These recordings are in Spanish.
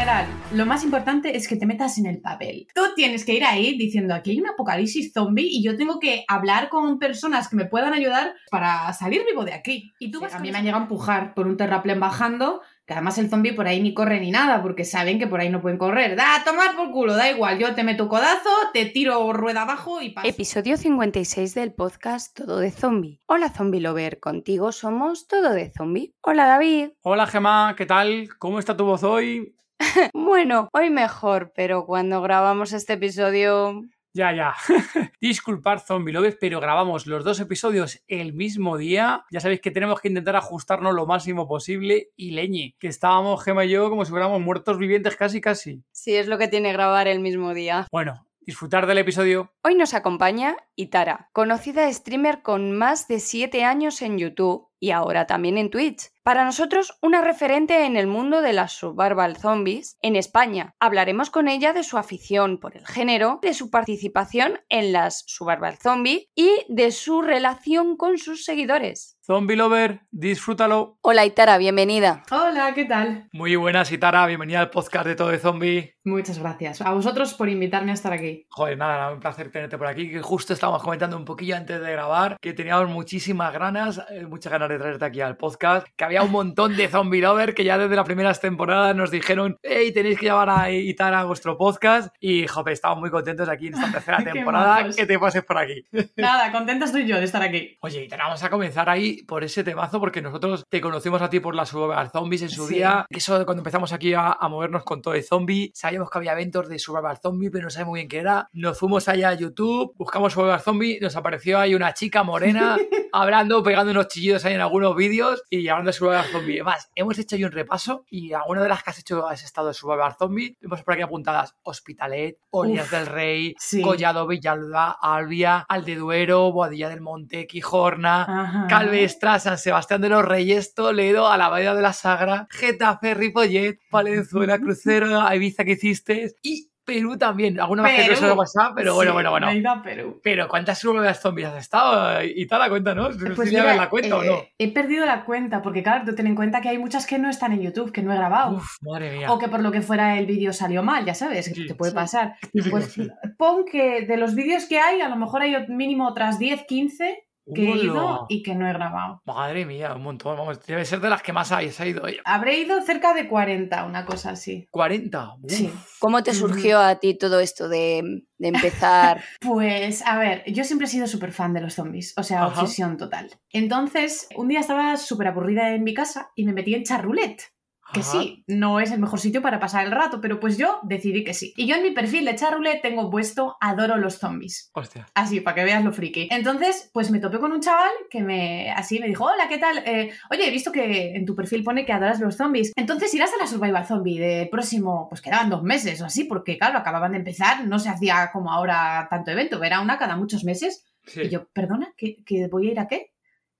General, lo más importante es que te metas en el papel. Tú tienes que ir ahí diciendo aquí hay un apocalipsis zombie y yo tengo que hablar con personas que me puedan ayudar para salir vivo de aquí. Y tú Sí, vas a mí me han llegado a empujar por un terraplén bajando, que además el zombie por ahí ni corre ni nada, porque saben que por ahí no pueden correr. Da, a tomar por culo, da igual, yo te meto codazo, te tiro rueda abajo y paso. Episodio 56 del podcast Todo de Zombie. Hola Zombie Lover, contigo somos Todo de Zombie. Hola David. Hola Gema, ¿qué tal? ¿Cómo está tu voz hoy? Bueno, hoy mejor, pero cuando grabamos este episodio... Ya, ya. Disculpad, zombie lovers, pero grabamos los dos episodios el mismo día. Ya sabéis que tenemos que intentar ajustarnos lo máximo posible. Y leñe, que estábamos Gema y yo como si fuéramos muertos vivientes casi, casi. Sí, es lo que tiene grabar el mismo día. Bueno, disfrutar del episodio. Hoy nos acompaña Itara, conocida streamer con más de 7 años en YouTube y ahora también en Twitch. Para nosotros, una referente en el mundo de las survival zombies en España. Hablaremos con ella de su afición por el género, de su participación en las survival zombie y de su relación con sus seguidores. Zombie lover, disfrútalo. Hola Itara, bienvenida. Hola, ¿qué tal? Muy buenas, Itara. Bienvenida al podcast de Todo de Zombie. Muchas gracias. A vosotros por invitarme a estar aquí. Joder, nada, nada, un placer tenerte por aquí. Que justo estábamos comentando un poquillo antes de grabar que teníamos muchísimas ganas, eh, muchas ganas de traerte aquí al podcast. Que había un montón de zombie lover que ya desde las primeras temporadas nos dijeron, hey, tenéis que llevar a Itara a vuestro podcast. Y, joder, estamos muy contentos aquí en esta tercera temporada que te pases por aquí. Nada, contenta estoy yo de estar aquí. Oye, Itara, vamos a comenzar ahí por ese temazo porque nosotros te conocimos a ti por las Zombies en su Sí. día. Eso cuando empezamos aquí a, a movernos con todo de zombie, sabíamos que había eventos de Survival Zombie, pero no sabíamos muy bien qué era. Nos fuimos allá a YouTube, buscamos Survival Zombie, nos apareció ahí una chica morena hablando, pegando unos chillidos ahí en algunos vídeos y hablando de Survival Zombie. Además, hemos hecho ahí un repaso y alguna de las que has hecho has estado de Survival Zombie, vemos por aquí apuntadas Hospitalet, Olías del Rey, sí. Collado Villalba, Albia, Aldeduero, Boadilla del Monte, Quijorna. Calvestra, San Sebastián de los Reyes, Toledo, a la Bahía de la Sagra, Getafe, Ripollet, Valenzuela, Crucero, Ibiza que hiciste y Perú también. Alguna vez que no WhatsApp, pero bueno, Sí, bueno, bueno. me a Perú. Pero ¿cuántas survival zombies has estado? Y tal, la cuenta, ¿no? Pues ¿Sí mira, llevas la cuenta o no? eh, He perdido la cuenta, porque claro, tú ten en cuenta que hay muchas que no están en YouTube, que no he grabado. Uf, madre mía. O que por lo que fuera el vídeo salió mal, ya sabes, que te puede sí. pasar. Pues pon que de los vídeos que hay, a lo mejor hay mínimo otras 10, 15 que he ido y que no he grabado. Madre mía, un montón. Vamos, debe ser de las que más hay. Se ha ido ella. Habré ido cerca de 40, una cosa así. 40. Uf. Sí. ¿Cómo te surgió a ti todo esto de, de empezar? Pues, a ver, yo siempre he sido súper fan de los zombies, o sea, Ajá. obsesión total. Entonces, un día estaba súper aburrida en mi casa y me metí en charroulette. Que Ajá. sí, no es el mejor sitio para pasar el rato, pero pues yo decidí que sí. Y yo en mi perfil de charroulette tengo puesto adoro los zombies. Hostia. Así, para que veas lo friki. Entonces, pues me topé con un chaval que me, así me dijo, hola, ¿qué tal? Eh, Oye, he visto que en tu perfil pone que adoras los zombies. Entonces irás a la Survival Zombie de próximo, pues quedaban dos meses o así, porque claro, acababan de empezar, no se hacía como ahora tanto evento, era una cada muchos meses. Sí. Y yo, perdona, ¿que, que voy a ir a qué?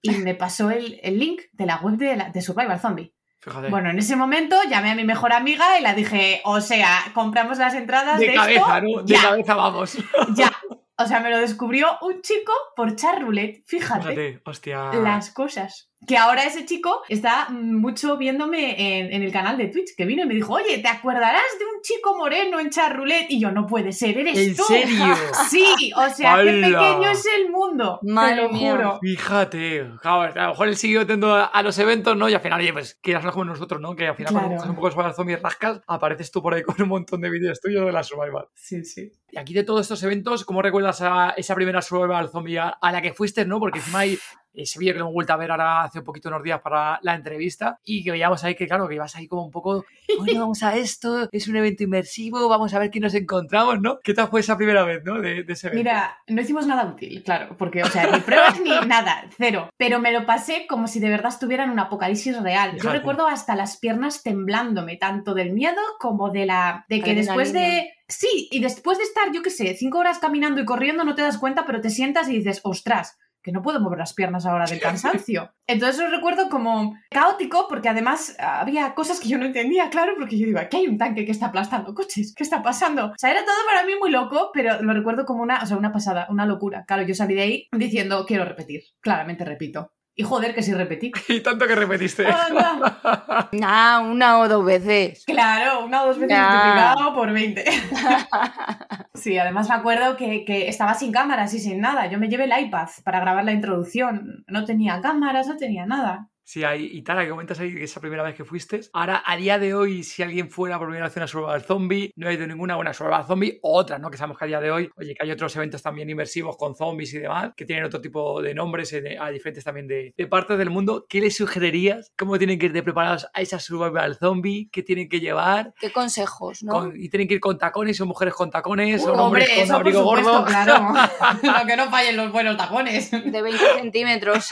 Y me pasó el, el link de la web de, la- de Survival Zombie. Fíjate. Bueno, en ese momento llamé a mi mejor amiga y la dije, o sea, compramos las entradas de, de cabeza, esto, ¿no? De ya, cabeza vamos. ya. O sea, me lo descubrió un chico por charroulette. Fíjate, Fíjate, hostia. las cosas. Que ahora ese chico está mucho viéndome en, en el canal de Twitch, que vino y me dijo, oye, ¿te acordarás de un chico moreno en charroulette? Y yo, no puede ser, eres ¿En tú. serio? Sí, o sea, qué pequeño es el mundo. Madre te lo mía. juro. Fíjate, claro, a lo mejor él siguió yendo a, los eventos, ¿no? Y al final, oye, pues quieras no como nosotros, ¿no? Que al final cuando Claro. buscas un poco sobre zombies rascas, apareces tú por ahí con un montón de vídeos tuyos de la Survival. Sí, sí. Y aquí de todos estos eventos, ¿cómo recuerdas a esa primera Survival Zombie a, a la que fuiste, no? Porque encima hay ese vídeo que lo hemos vuelto a ver ahora hace un poquito unos días para la entrevista y que veíamos ahí que, claro, que ibas ahí como un poco, bueno, vamos a esto, es un evento inmersivo, vamos a ver quién nos encontramos, ¿no? ¿Qué tal fue esa primera vez, ¿no? De, de ese evento. Mira, no hicimos nada útil, claro, porque, o sea, ni pruebas ni nada, cero. Pero me lo pasé como si de verdad estuviera en un apocalipsis real. Yo recuerdo hasta las piernas temblándome, tanto del miedo como de la. de que después de. Sí, y después de estar, yo qué sé, cinco horas caminando y corriendo, no te das cuenta, pero te sientas y dices, ostras. Que no puedo mover las piernas ahora del cansancio. Entonces lo recuerdo como caótico, porque además había cosas que yo no entendía, claro, porque yo digo, aquí hay un tanque que está aplastando coches, ¿qué está pasando? O sea, era todo para mí muy loco, pero lo recuerdo como una, o sea, una pasada, una locura. Claro, yo salí de ahí diciendo, quiero repetir. Claramente repito. Y joder, que sí repetí. Y tanto que repetiste. Anda. Ah, una o dos veces. Claro, una o dos veces multiplicado por 20. Sí, además me acuerdo que, que estaba sin cámaras y sin nada. Yo me llevé el iPad para grabar la introducción. No tenía cámaras, no tenía nada. Sí, hay, y Tara, que comentas ahí que esa primera vez que fuiste. Ahora, a día de hoy, si alguien fuera por primera vez a una Survival Zombie, no ha ido ninguna buena Survival Zombie, o otra, ¿no? Que sabemos que a día de hoy, oye, que hay otros eventos también inmersivos con zombies y demás, que tienen otro tipo de nombres eh, a diferentes también de, de partes del mundo. ¿Qué les sugerirías? ¿Cómo tienen que ir de preparados a esa Survival Zombie? ¿Qué tienen que llevar? ¿Qué consejos, no? Con- y tienen que ir con tacones, son mujeres con tacones, Uh, hombres hombre, con eso por abrigo supuesto, gordo. claro. Lo que no fallen los buenos tacones. De 20 centímetros.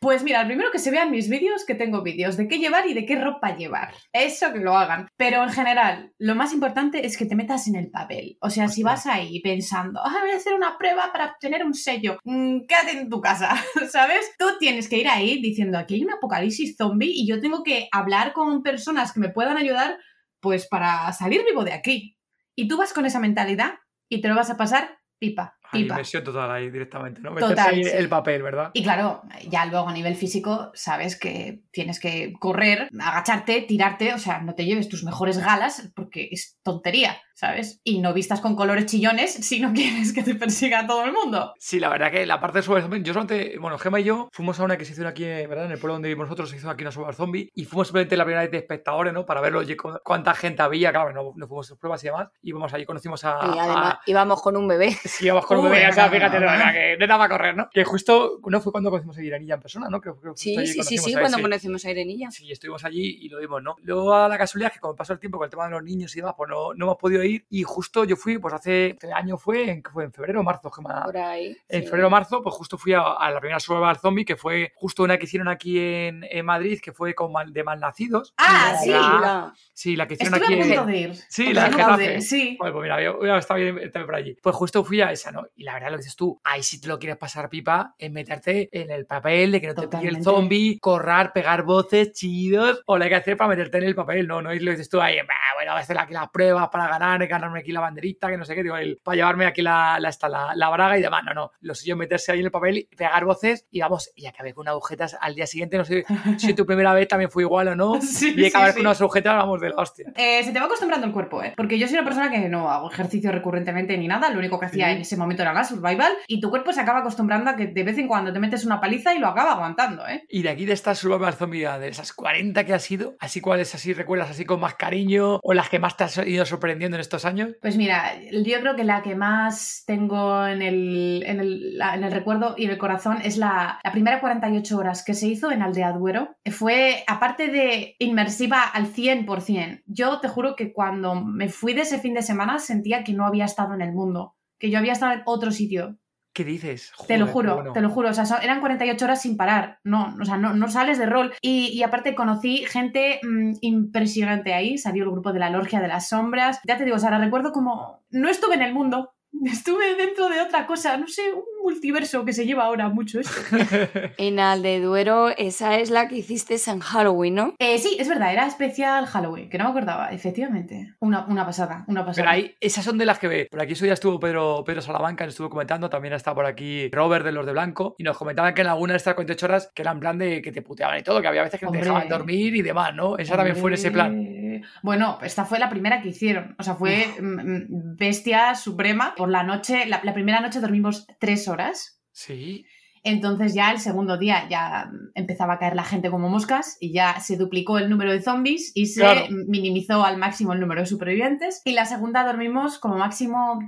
Pues mira, el primero que se vean mis vídeos, que tengo vídeos de qué llevar y de qué ropa llevar. Eso que lo hagan. Pero en general, lo más importante es que te metas en el papel. O sea, si vas ahí pensando, ah, voy a hacer una prueba para obtener un sello, mm, quédate en tu casa, ¿sabes? Tú tienes que ir ahí diciendo, aquí hay un apocalipsis zombie y yo tengo que hablar con personas que me puedan ayudar, pues para salir vivo de aquí. Y tú vas con esa mentalidad y te lo vas a pasar pipa, Pipa. inversión total ahí directamente, ¿no? Total, Meterse ahí sí. el papel, ¿verdad? Y claro, ya luego a nivel físico sabes que tienes que correr, agacharte, tirarte, o sea, no te lleves tus mejores galas porque es tontería, ¿sabes? Y no vistas con colores chillones si no quieres que te persiga todo el mundo. Sí, la verdad que la parte de Super Zombie, yo solamente, bueno, Gema y yo fuimos a una que se hizo aquí, ¿verdad? En el pueblo donde vivimos nosotros se hizo aquí una Super Zombie y fuimos simplemente la primera vez de espectadores, ¿no? Para verlo, cuánta gente había, claro, no, no fuimos a sus pruebas y demás. Y vamos allí, conocimos a... Y además a- íbamos con un bebé. Sí, íbamos con Uy, no, fíjate, no, no, no. no, que nada va a correr, ¿no? Que justo, no fue cuando conocimos a Iranilla en persona, ¿no? Que, que Sí, sí, sí, sí, a cuando conocimos a Irenilla. Sí, estuvimos allí y lo vimos, ¿no? Luego a la casualidad que como pasó el tiempo con el tema de los niños y demás, pues no, no hemos podido ir. Y justo yo fui, pues hace este año fue, en, ¿qué fue en febrero o marzo, Gemma. Por ahí. En sí. febrero o marzo, pues justo fui a, a la primera Survival Zombie, que fue justo una que hicieron aquí en, en Madrid, que fue con mal- de malnacidos. Ah, sí. la- La- Sí, la que hicieron Estuve a aquí en... punto de ir. Sí, A la de Sí. Bueno, pues mira, yo, yo estaba bien estar por allí. Pues justo fui a esa, ¿no? Y la verdad lo que dices tú, ahí si te lo quieres pasar pipa, es meterte en el papel de que no te pille el zombie, correr, pegar voces chidos, o lo hay que hacer para meterte en el papel, ¿no? No y lo dices tú ahí, "Bah, bueno, voy a hacer aquí las pruebas para ganar, ganarme aquí la banderita, que no sé qué, digo, el- para llevarme aquí la, la, esta, la, la braga y demás. No, no. Lo suyo es meterse ahí en el papel y pegar voces y vamos, y acabé con agujetas al día siguiente. No sé si tu primera vez también fue igual o no. Sí, y acabar sí, con unas agujetas, vamos, de la hostia. Eh, se te va acostumbrando el cuerpo, ¿eh? Porque yo soy una persona que no hago ejercicio recurrentemente ni nada, lo único que hacía en ese momento era la survival y tu cuerpo se acaba acostumbrando a que de vez en cuando te metes una paliza y lo acaba aguantando, ¿eh? Y de aquí de esta Survival Zombie, de esas 40 que has sido, así cuáles así recuerdas así con más cariño o las que más te has ido sorprendiendo en estos años. Pues mira, yo creo que la que más tengo en el, en el, en el recuerdo y en el corazón es la, la primera 48 horas que se hizo en Aldea Duero. Fue, aparte de inmersiva al 100%, yo te juro que cuando me fui de ese fin de semana sentía que no había estado en el mundo, que yo había estado en otro sitio. ¿Qué dices? Te lo juro, bueno. te lo juro. O sea, eran 48 horas sin parar. No, o sea, no, no sales de rol. Y, y aparte conocí gente mm, impresionante ahí. Salió el grupo de la Lorgia de las Sombras. Ya te digo, o sea, recuerdo como no estuve en el mundo. Estuve dentro de otra cosa, no sé, un multiverso que se lleva ahora mucho esto. En Aldeduero, esa es la que hiciste en Halloween, ¿no? Eh, sí, es verdad, era especial Halloween, que no me acordaba, efectivamente. Una, una pasada, una pasada. Pero ahí, esas son de las que ve. Por aquí eso ya estuvo Pedro, Pedro Salamanca, nos estuvo comentando. También está por aquí Robert de los de Blanco. Y nos comentaban que en alguna de estas 48 horas, que era en plan de que te puteaban y todo, que había veces que no te dejaban dormir y demás, ¿no? Esa también fue en ese plan. Bueno, esta fue la primera que hicieron. O sea, fue mm, mm, bestia suprema. Por la noche, la, la primera noche dormimos tres horas. Sí. Entonces ya el segundo día ya mm, empezaba a caer la gente como moscas y ya se duplicó el número de zombies y se Claro. minimizó al máximo el número de supervivientes. Y la segunda dormimos como máximo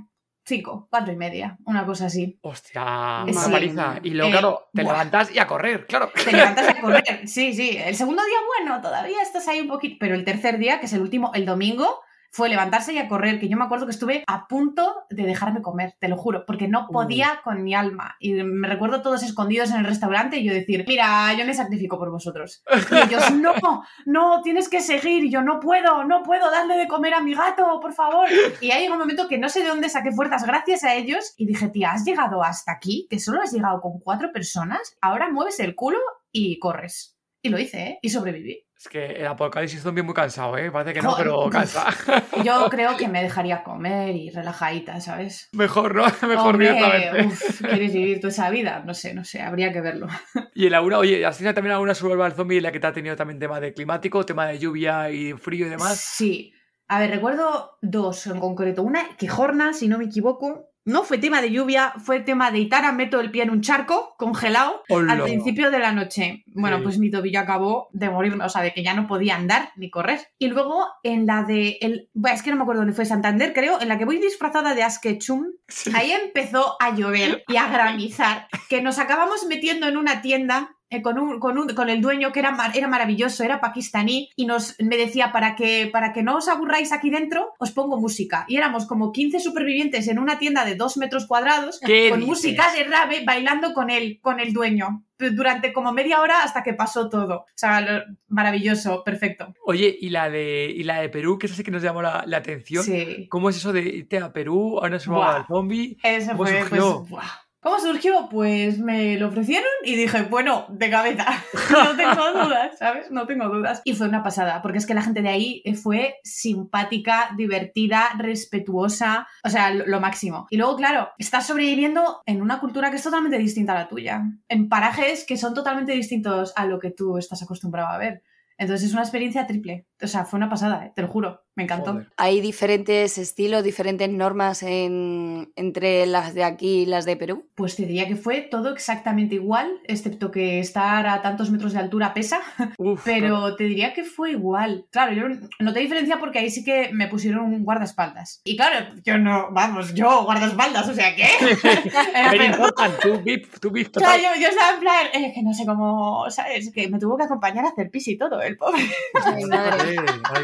cinco, cuatro y media, una cosa así. Hostia, Sí. paliza. Y luego, Eh, claro, te buah. levantas y a correr, claro. Te levantas a correr, sí, sí. El segundo día, bueno, todavía estás ahí un poquito, pero el tercer día, que es el último, el domingo, fue levantarse y a correr, que yo me acuerdo que estuve a punto de dejarme comer, te lo juro, porque no Uh. podía con mi alma. Y me recuerdo todos escondidos en el restaurante y yo decir, mira, yo me sacrifico por vosotros. Y ellos, no, no, tienes que seguir. Y yo, no puedo, no puedo darle de comer a mi gato, por favor. Y ahí llegó un momento que no sé de dónde saqué fuerzas gracias a ellos y dije, tía, has llegado hasta aquí, que solo has llegado con cuatro personas, ahora mueves el culo y corres. Y lo hice, ¿eh? Y sobreviví. Es que el apocalipsis zombie es muy cansado, ¿eh? Parece que no, pero cansa. Yo creo que me dejaría comer y relajadita, ¿sabes? Mejor, ¿no? Mejor Hombre, uf, ¿Quieres vivir toda esa vida? No sé, no sé, habría que verlo. Y en alguna, oye, ¿has tenido también alguna survival zombie en la que te ha tenido también tema de climático, tema de lluvia y frío y demás? Sí. A ver, recuerdo dos en concreto. Una, Quijorna, si no me equivoco. No fue tema de lluvia, fue tema de Itara, meto el pie en un charco congelado al principio de la noche. Bueno, Sí. pues mi tobillo acabó de morirme, o sea, de que ya no podía andar ni correr. Y luego en la de. El, bueno, es que no me acuerdo dónde fue, Santander, creo, en la que voy disfrazada de Askechum. Sí. Ahí empezó a llover y a granizar, que nos acabamos metiendo en una tienda con, un, con, un- con el dueño que era, era maravilloso, era pakistaní, y nos, me decía, para que, para que no os aburráis aquí dentro, os pongo música. Y éramos como 15 supervivientes en una tienda de dos metros cuadrados, ¿Qué con dices? música de rave, bailando con él, con el dueño, durante como media hora hasta que pasó todo. O sea, lo- maravilloso, perfecto. Oye, y la de, y la de Perú, que esa sí que nos llamó la, la atención. Sí. ¿Cómo es eso de irte a Perú a una survival Buah. zombie? Eso ¿Cómo fue, pues, buah. ¿Cómo surgió? Pues me lo ofrecieron y dije, bueno, de cabeza. no tengo dudas, ¿sabes? No tengo dudas. Y fue una pasada, porque es que la gente de ahí fue simpática, divertida, respetuosa, o sea, lo máximo. Y luego, claro, estás sobreviviendo en una cultura que es totalmente distinta a la tuya, en parajes que son totalmente distintos a lo que tú estás acostumbrado a ver. Entonces es una experiencia triple. O sea, fue una pasada, ¿eh? te lo juro. Me encantó. Joder. Hay diferentes estilos, diferentes normas en- entre las de aquí y las de Perú. Pues te diría que fue todo exactamente igual, excepto que estar a tantos metros de altura pesa, Uf, pero te diría que fue igual. Claro, yo noté diferencia porque ahí sí que me pusieron un guardaespaldas. Y claro, yo no, vamos, yo guardaespaldas, o sea, ¿qué? Era important, tú VIP, tú VIP Claro, yo, yo estaba en plan, eh, que no sé cómo, ¿sabes? Que me tuvo que acompañar a hacer pis y todo, el pobre. Ay, madre.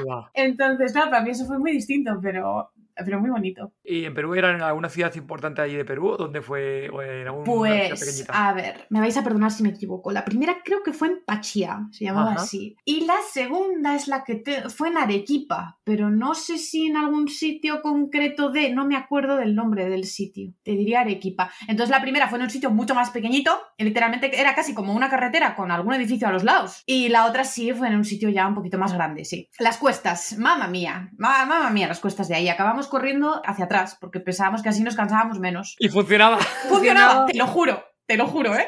Va. Entonces, claro, para mí eso fue muy distinto, pero, pero muy bonito. ¿Y en Perú era en alguna ciudad importante allí de Perú? ¿O ¿Dónde fue? ¿O en alguna Pues, pequeñita? a ver, me vais a perdonar si me equivoco. La primera creo que fue en Pachía, se llamaba Ajá. así. Y la segunda es la que te- fue en Arequipa, pero no sé si en algún sitio concreto de, no me acuerdo del nombre del sitio. Te diría Arequipa. Entonces la primera fue en un sitio mucho más pequeñito, y literalmente era casi como una carretera con algún edificio a los lados. Y la otra sí fue en un sitio ya un poquito más grande, sí. Las cuestas, mamá mía, ma- mamá mía, las cuestas de ahí. Acabamos corriendo hacia atrás, porque pensábamos que así nos cansábamos menos. Y funcionaba. Funcionaba, te lo juro, te lo juro, ¿eh?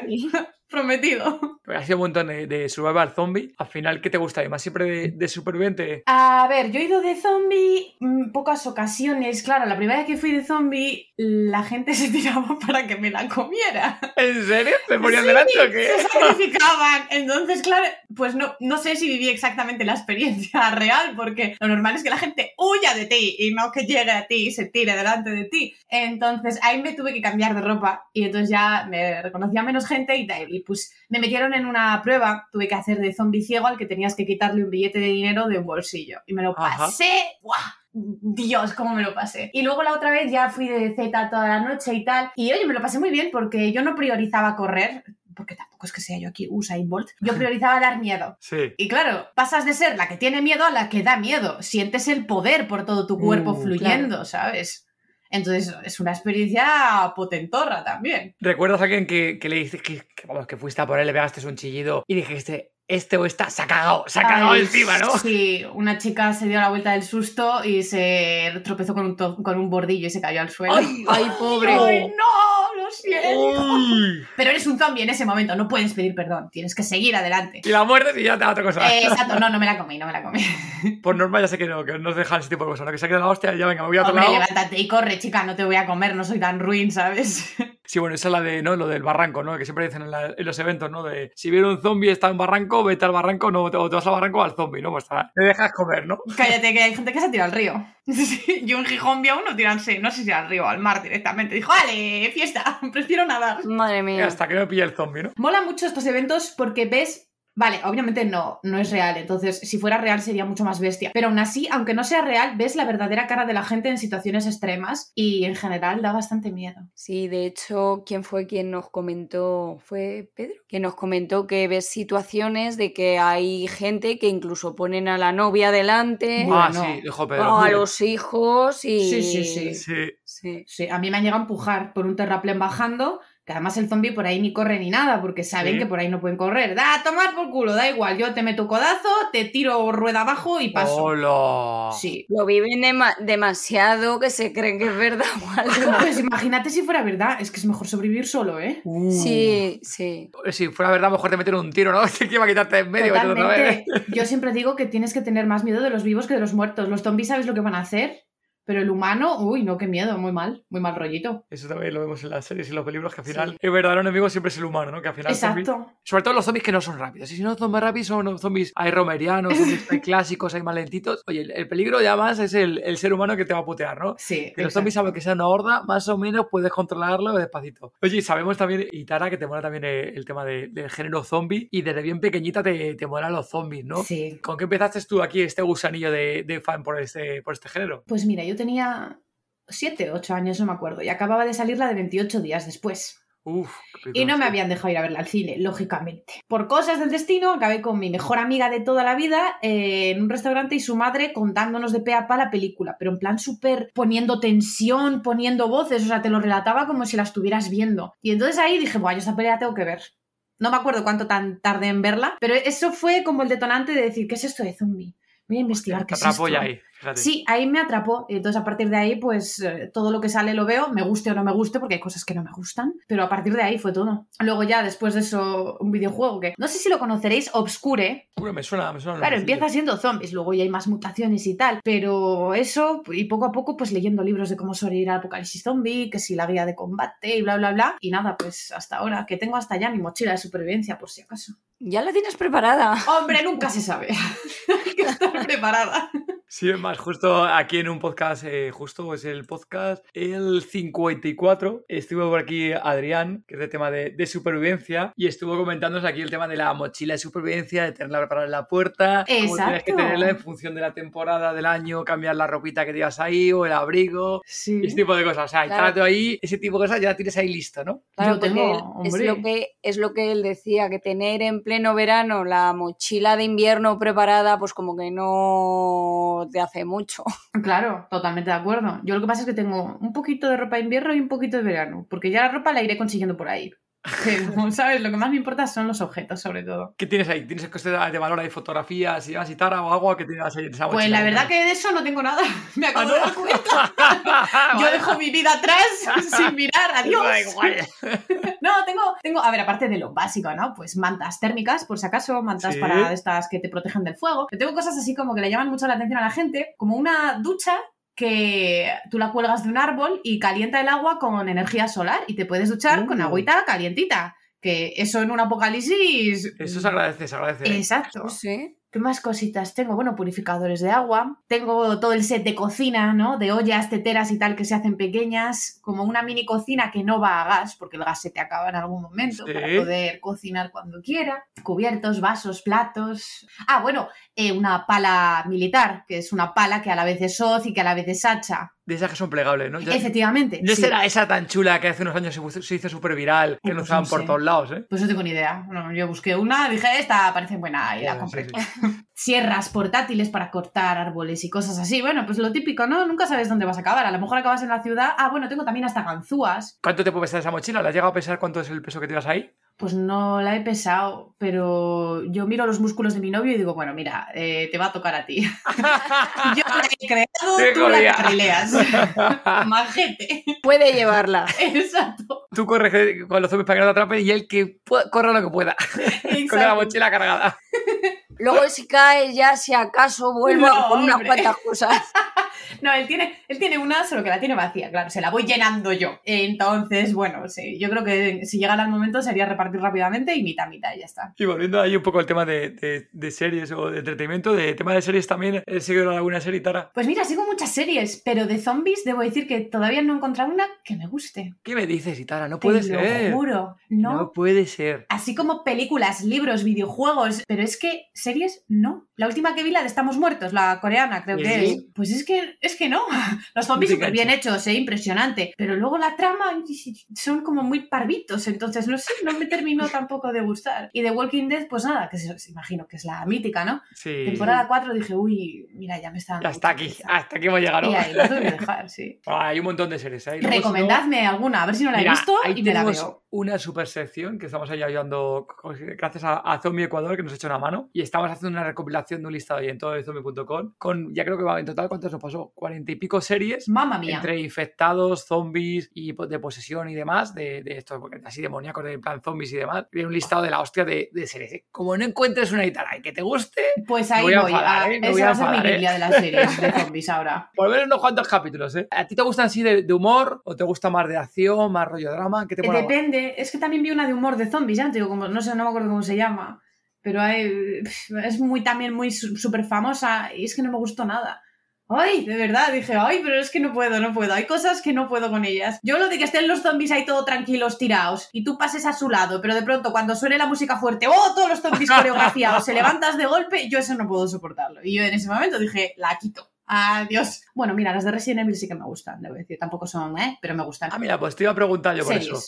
Prometido. Porque ha sido un montón de, de survival zombie. Al final, ¿qué te gusta? ¿Más siempre de, de superviviente? A ver, yo he ido de zombie en pocas ocasiones. Claro, la primera vez que fui de zombie, la gente se tiraba para que me la comiera. ¿En serio? ¿Te ponían Sí, delante o qué? Se sacrificaban. Entonces, claro, pues no, no sé si viví exactamente la experiencia real, porque lo normal es que la gente huya de ti y no que llegue a ti y se tire delante de ti. Entonces, ahí me tuve que cambiar de ropa y entonces ya me reconocía menos gente y, y pues me metieron en una prueba. Tuve que hacer de zombie ciego al que tenías que quitarle un billete de dinero de un bolsillo. Y me lo Ajá. pasé. ¡Guau! Dios, cómo me lo pasé. Y luego la otra vez ya fui de Z toda la noche y tal. Y oye, me lo pasé muy bien porque yo no priorizaba correr, porque tampoco es que sea yo aquí Usain Bolt. Yo priorizaba dar miedo. Sí. Y claro, pasas de ser la que tiene miedo a la que da miedo. Sientes el poder por todo tu cuerpo Uh, fluyendo, ¿sabes? Entonces es una experiencia potentorra también. ¿Recuerdas a alguien que, que le dices que, que, vamos, que fuiste a por él, le pegaste un chillido y dijiste, este o esta se ha cagado, se ha cagado Ay, encima, ¿no? Sí, una chica se dio la vuelta del susto y se tropezó con un, con un bordillo y se cayó al suelo. ¡Ay, Ay, pobre. Ay, no, lo siento. Uy. Pero eres un zombie en ese momento, no puedes pedir perdón, tienes que seguir adelante. Y la muertes y ya te da otra cosa. Eh, exacto, no, no me la comí, no me la comí. Por norma ya sé que no, que no os dejan ese tipo de cosas, ¿no? Que se ha quedado la hostia, ya venga, me voy a otro Hombre, lado. levántate y corre, chica, no te voy a comer, no soy tan ruin, ¿sabes? Sí, bueno, esa es la de, ¿no? Lo del barranco, ¿no? Que siempre dicen en, la- en los eventos, ¿no? De si viene un zombie está en un barranco, vete al barranco, no, o te vas al barranco al zombie, ¿no? Pues está, te dejas comer, ¿no? Cállate, que hay gente que se tira al río. Sí, Yo en Gijón vi a uno tirarse, no sé si al río o al mar directamente. Dijo, vale, fiesta, prefiero nadar. Madre mía. Hasta que no me pille el zombie, ¿no? Mola mucho estos eventos porque ves. Vale, obviamente no, no es real, entonces si fuera real sería mucho más bestia. Pero aún así, aunque no sea real, ves la verdadera cara de la gente en situaciones extremas y en general da bastante miedo. Sí, de hecho, ¿quién fue quien nos comentó? ¿Fue Pedro? Que nos comentó que ves situaciones de que hay gente que incluso ponen a la novia delante, Bueno. ah, sí, dijo Pedro. o a los hijos y... Sí, sí, sí. Sí. Sí. Sí, a mí me han llegado a empujar por un terraplén bajando, que además el zombie por ahí ni corre ni nada, porque saben Sí. que por ahí no pueden correr. Da, a tomar por culo, da igual, yo te meto codazo, te tiro rueda abajo y paso. ¡Hola! Sí. Lo viven dema- demasiado que se creen que es verdad o algo. Pues imagínate si fuera verdad, es que es mejor sobrevivir solo, ¿eh? Uh. Sí, sí. Si fuera verdad, mejor te meter un tiro, ¿no? Que iba a quitarte en medio. Totalmente. Yo siempre digo que tienes que tener más miedo de los vivos que de los muertos. Los zombies sabes lo que van a hacer, pero el humano, uy, no, qué miedo, muy mal, muy mal rollito. Eso también lo vemos en las series y los libros, que al final el verdadero enemigo siempre es el humano, ¿no? Que al final Exacto. Sobre todo los zombies que no son rápidos. Y si no son más rápidos, son zombies hay romerianos, zombies hay clásicos, hay más lentitos. Oye, el, el peligro ya más es el, el ser humano que te va a putear, ¿no? Sí. Que los zombies, saben que sea una horda, más o menos puedes controlarlo despacito. Oye, sabemos también, y Tara, que te mola también el, el tema de- del género zombie, y desde bien pequeñita te, te molan los zombies, ¿no? Sí. ¿Con qué empezaste tú aquí este gusanillo de, de fan por este, por este género? Pues mira, yo tenía 7, 8 años, no me acuerdo, y acababa de salir la de 28 días después. Uf, qué Y no me habían dejado ir a verla al cine, lógicamente. Por cosas del destino, acabé con mi mejor amiga de toda la vida eh, en un restaurante y su madre contándonos de pe a pa la película, pero en plan súper poniendo tensión, poniendo voces, o sea, te lo relataba como si la estuvieras viendo. Y entonces ahí dije, bueno, yo esta pelea tengo que ver. No me acuerdo cuánto tan tardé en verla, pero eso fue como el detonante de decir, ¿qué es esto de zombie? Voy a investigar qué es esto. ahí, fíjate. Sí, ahí me atrapó. Y entonces a partir de ahí, pues eh, todo lo que sale lo veo, me guste o no me guste, porque hay cosas que no me gustan. Pero a partir de ahí fue todo. Luego ya, después de eso, un videojuego que no sé si lo conoceréis, Obscure. Uy, me suena, me suena. Claro, empieza siendo zombies, luego ya hay más mutaciones y tal. Pero eso, y poco a poco, pues leyendo libros de cómo sobrevivir al apocalipsis zombie, que si la guía de combate y bla, bla, bla. Y nada, pues hasta ahora, que tengo hasta ya mi mochila de supervivencia, por si acaso. Ya la tienes preparada. Hombre, nunca se sabe. hay que estar preparada. Sí, es más, justo aquí en un podcast, eh, justo es el podcast el 54, estuvo por aquí Adrián, que es de tema de, de supervivencia, y estuvo comentándonos aquí el tema de la mochila de supervivencia, de tenerla preparada en la puerta, cómo tienes que tenerla en función de la temporada del año, cambiar la ropita que llevas ahí o el abrigo, Sí. ese tipo de cosas. O sea, Claro. tú ahí, ese tipo de cosas ya tienes ahí listo, ¿no? Claro, Yo tengo, es lo que es lo que él decía, que tener en pleno verano la mochila de invierno preparada, pues como que no te hace mucho. Claro, totalmente de acuerdo. Yo lo que pasa es que tengo un poquito de ropa de invierno y un poquito de verano, porque ya la ropa la iré consiguiendo por ahí. ¿sabes? Lo que más me importa son los objetos, sobre todo. ¿Qué tienes ahí? ¿Tienes cosas de valor ahí, fotografías y demás y tara o agua que tienes ahí en esa Pues la verdad que de eso no tengo nada. Me Ah, acabo ¿no? de dar cuenta. Yo dejo mi vida atrás sin mirar. Adiós. No, tengo, tengo, a ver, aparte de lo básico, ¿no? Pues mantas térmicas, por si acaso, mantas Sí. para estas que te protegen del fuego. Pero tengo cosas así como que le llaman mucho la atención a la gente, como una ducha que tú la cuelgas de un árbol y calienta el agua con energía solar y te puedes duchar con Uh. agüita calientita. Que eso en un apocalipsis. Eso se agradece, se agradece. Exacto. Sí. ¿Qué más cositas tengo? Bueno, purificadores de agua. Tengo todo el set de cocina, ¿no? De ollas, teteras y tal que se hacen pequeñas, como una mini cocina que no va a gas, porque el gas se te acaba en algún momento Sí. para poder cocinar cuando quiera. Cubiertos, vasos, platos. Ah, bueno, eh, una pala militar, que es una pala que a la vez es hoz y que a la vez es hacha. De esas que son plegables, ¿no? Ya- Efectivamente. No sí. será esa tan chula que hace unos años se, hizo súper viral, que Pues nos no usaban por sé. todos lados, ¿eh? Pues no tengo ni idea. Bueno, yo busqué una, dije, esta parece buena y la compré. sí. sierras portátiles para cortar árboles y cosas así. Bueno, pues lo típico, ¿no? Nunca sabes dónde vas a acabar. A lo mejor acabas en la ciudad. Ah, bueno, tengo también hasta ganzúas. ¿Cuánto te puede pesar esa mochila? ¿Le has llegado a pesar cuánto es el peso que te llevas ahí? Pues no la he pesado, pero yo miro los músculos de mi novio y digo, bueno, mira, eh, te va a tocar a ti. yo la he creado, Qué tú la jodida. carrileas. Majete. Puede llevarla. Exacto. Tú corres que- con los zombies para que no te atrapen y él que corra lo que pueda, con la mochila cargada. Luego si cae ya si acaso vuelvo No, con unas cuantas cosas. No, él tiene, él tiene una, solo que la tiene vacía, claro, se la voy llenando yo. Entonces, bueno, sí, yo creo que si llegara el momento sería repartir rápidamente y mitad, mitad, y ya está. Y volviendo ahí un poco al tema de, de- de series o de entretenimiento, de tema de series también, ¿he seguido alguna serie, Tara? Pues mira, sigo muchas series, pero de zombies debo decir que todavía no he encontrado una que me guste. ¿Qué me dices, Itara? No puede Te ser. Lo juro, no. No puede ser. Así como películas, libros, videojuegos, pero es que series no. La última que vi, la de Estamos Muertos, la coreana, creo que Sí. es. Pues es que, es que no. Los zombies No súper bien hechos, ¿eh? impresionante. Pero luego la trama son como muy parvitos, entonces no sé, no me terminó tampoco de gustar. Y de Walking Dead, pues nada, que se, se imagino que es la mítica, ¿no? Sí. Temporada 4 dije, uy, mira, ya me está dando Hasta aquí, hasta aquí hemos llegado. Y ahí lo tengo que dejar, sí. Ah, hay un montón de series. ¿eh? Si no- Recomendadme alguna, a ver si no la Mira, he visto ahí y me la veo. una super sección que estamos ahí ayudando gracias a, a Zombie Ecuador que nos ha hecho una mano y estamos haciendo una recopilación de un listado ahí en todo zombie.com con, ya creo que va en total, ¿cuántos nos pasó? Cuarenta y pico series Mamma mía. entre infectados, zombies y po- de posesión y demás, de, de estos así demoníacos, de plan zombies y demás. Viene un listado de la hostia de, de series. ¿eh? Como no encuentres una guitarra y que te guste, Pues ahí voy a voy. enfadar, ah, ¿eh? Esa voy a va a ser mi enfadar, ¿eh? biblia de las series de zombies ahora. por ver unos cuantos capítulos. ¿eh? ¿A ti te gustan así de, de humor o te gusta más de acción, más rollo drama? ¿Qué te más? Depende, es que también vi una de humor de zombies, digo, como, no sé, no me acuerdo cómo se llama, pero hay- es muy también muy súper famosa y es que no me gustó nada. Ay, de verdad, dije, ay, pero es que no puedo, no puedo. Hay cosas que no puedo con ellas. Yo lo de que estén los zombies ahí todo tranquilos, tirados, y tú pases a su lado, pero de pronto cuando suene la música fuerte, ¡oh! Todos los zombies coreografiados, se levantas de golpe, yo eso no puedo soportarlo. Y yo en ese momento dije, la quito. Adiós. Bueno, mira, las de Resident Evil sí que me gustan, debo decir. Tampoco son, ¿eh? Pero me gustan. Ah, mira, pues te iba a preguntar yo por eso.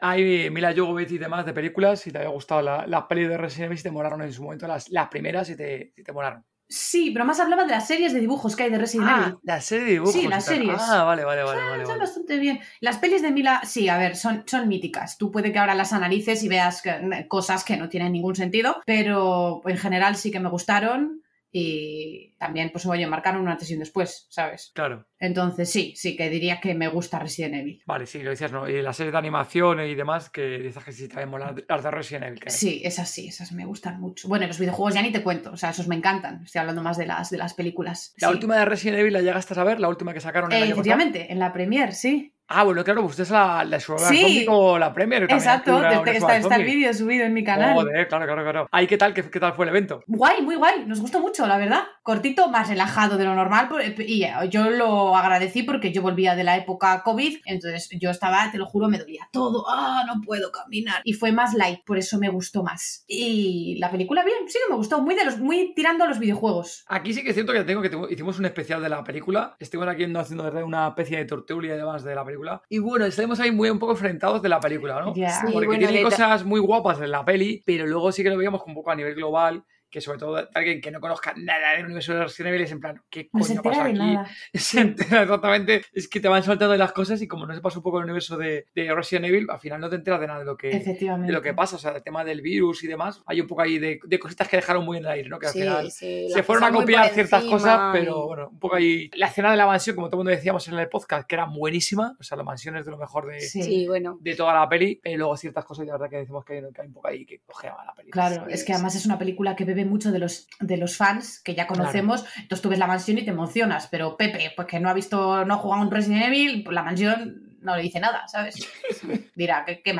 Hay Mila Jovovich y demás de películas, si te había gustado la- las pelis de Resident Evil, si te molaron en su momento las, las primeras y te, si te molaron. Sí, pero más hablaba de las series de dibujos que hay de Resident Ah, Evil. la serie de dibujos. Sí, las series. Ah, vale, vale, vale. Ah, vale, están vale. bastante bien. Las pelis de Mila, sí, a ver, son, son míticas. Tú puede que ahora las analices y veas que- cosas que no tienen ningún sentido, pero en general sí que me gustaron y también, pues oye, marcaron un antes y un después, ¿sabes? Claro. Entonces sí, sí que diría que me gusta Resident Evil. Vale, sí, lo decías, ¿no? Y las series de animación y demás, que dices que sí también molan las de Resident Evil. que- Sí, esas sí, esas me gustan mucho. Bueno, los videojuegos ya ni te cuento, o sea, esos me encantan. Estoy hablando más de las, de las películas. La Sí. última de Resident Evil la llegaste a saber, la última que sacaron el Eh, año pasado. efectivamente, en la Premier, sí. Ah, bueno, claro, pues usted es la, la Sí. O la Premier. Exacto, desde que está, está el vídeo subido en mi canal. Joder, claro, claro, claro. Ahí, ¿qué tal? ¿Qué, qué tal fue el evento? Guay, muy guay, nos gustó mucho, la verdad. Cortito, más relajado de lo normal. Y yo lo agradecí porque yo volvía de la época COVID, entonces yo estaba, te lo juro, me dolía todo. Ah, no puedo caminar. Y fue más light, por eso me gustó más. Y la película, bien, sí que me gustó, muy, de los, muy tirando a los videojuegos. Aquí sí que es cierto que tengo que hicimos un especial de la película. Estuvimos aquí haciendo de una especie de tortulia y demás de la película. Y bueno, estamos ahí muy un poco enfrentados de la película, ¿no? Sí, Porque bueno, tiene cosas muy guapas en la peli, pero luego sí que lo veíamos un poco a nivel global. Que sobre todo alguien que no conozca nada del universo de Resident Evil es en plan, ¿qué No coño se entera pasa de aquí? nada. se entera exactamente. Es que te van soltando las cosas y como no sepas un poco el universo de, de Resident Evil, al final no te enteras de nada de lo que, Efectivamente. de lo que pasa. O sea, el tema del virus y demás. Hay un poco ahí de, de cositas que dejaron muy en el aire, ¿no? Que al Sí, final sí, se fueron a copiar ciertas encima cosas, y- pero bueno, un poco ahí. La escena de la mansión, como todo el mundo decíamos en el podcast, que era buenísima. O sea, la mansión es de lo mejor de, Sí. Sí, bueno. de toda la peli. Pero luego ciertas cosas, de verdad, que decimos que hay, que hay un poco ahí que cojeaba la peli. Claro, Sí, es que además es una película que bebe mucho de los, de los fans que ya conocemos. Entonces tú ves la mansión y te emocionas, pero Pepe, pues que no ha visto, no ha jugado un Resident Evil, pues la mansión no le dice nada, ¿sabes? Dirá, ¿qué, qué?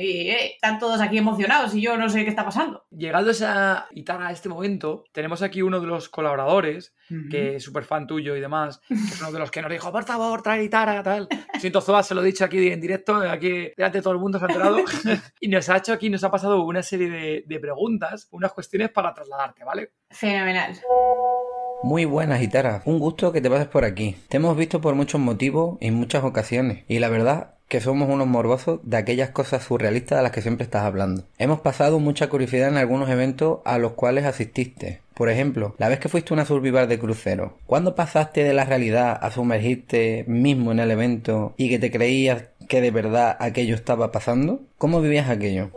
Y, eh, están todos aquí emocionados y yo no sé qué está pasando. Llegados a Itara a este momento, tenemos aquí uno de los colaboradores que es súper fan tuyo y demás, que es uno de los que nos dijo, por favor, trae guitarra, tal. Siento Zoa, se lo he dicho aquí en directo, aquí delante de todo el mundo se ha enterado. y nos ha hecho aquí, nos ha pasado una serie de, de preguntas, unas cuestiones para trasladarte, ¿vale? Fenomenal. Muy buenas, Gitara. Un gusto que te pases por aquí. Te hemos visto por muchos motivos y en muchas ocasiones. Y la verdad que somos unos morbosos de aquellas cosas surrealistas de las que siempre estás hablando. Hemos pasado mucha curiosidad en algunos eventos a los cuales asististe. Por ejemplo, la vez que fuiste una survival de crucero, ¿cuándo pasaste de la realidad a sumergirte mismo en el evento y que te creías que de verdad aquello estaba pasando? ¿Cómo vivías aquello?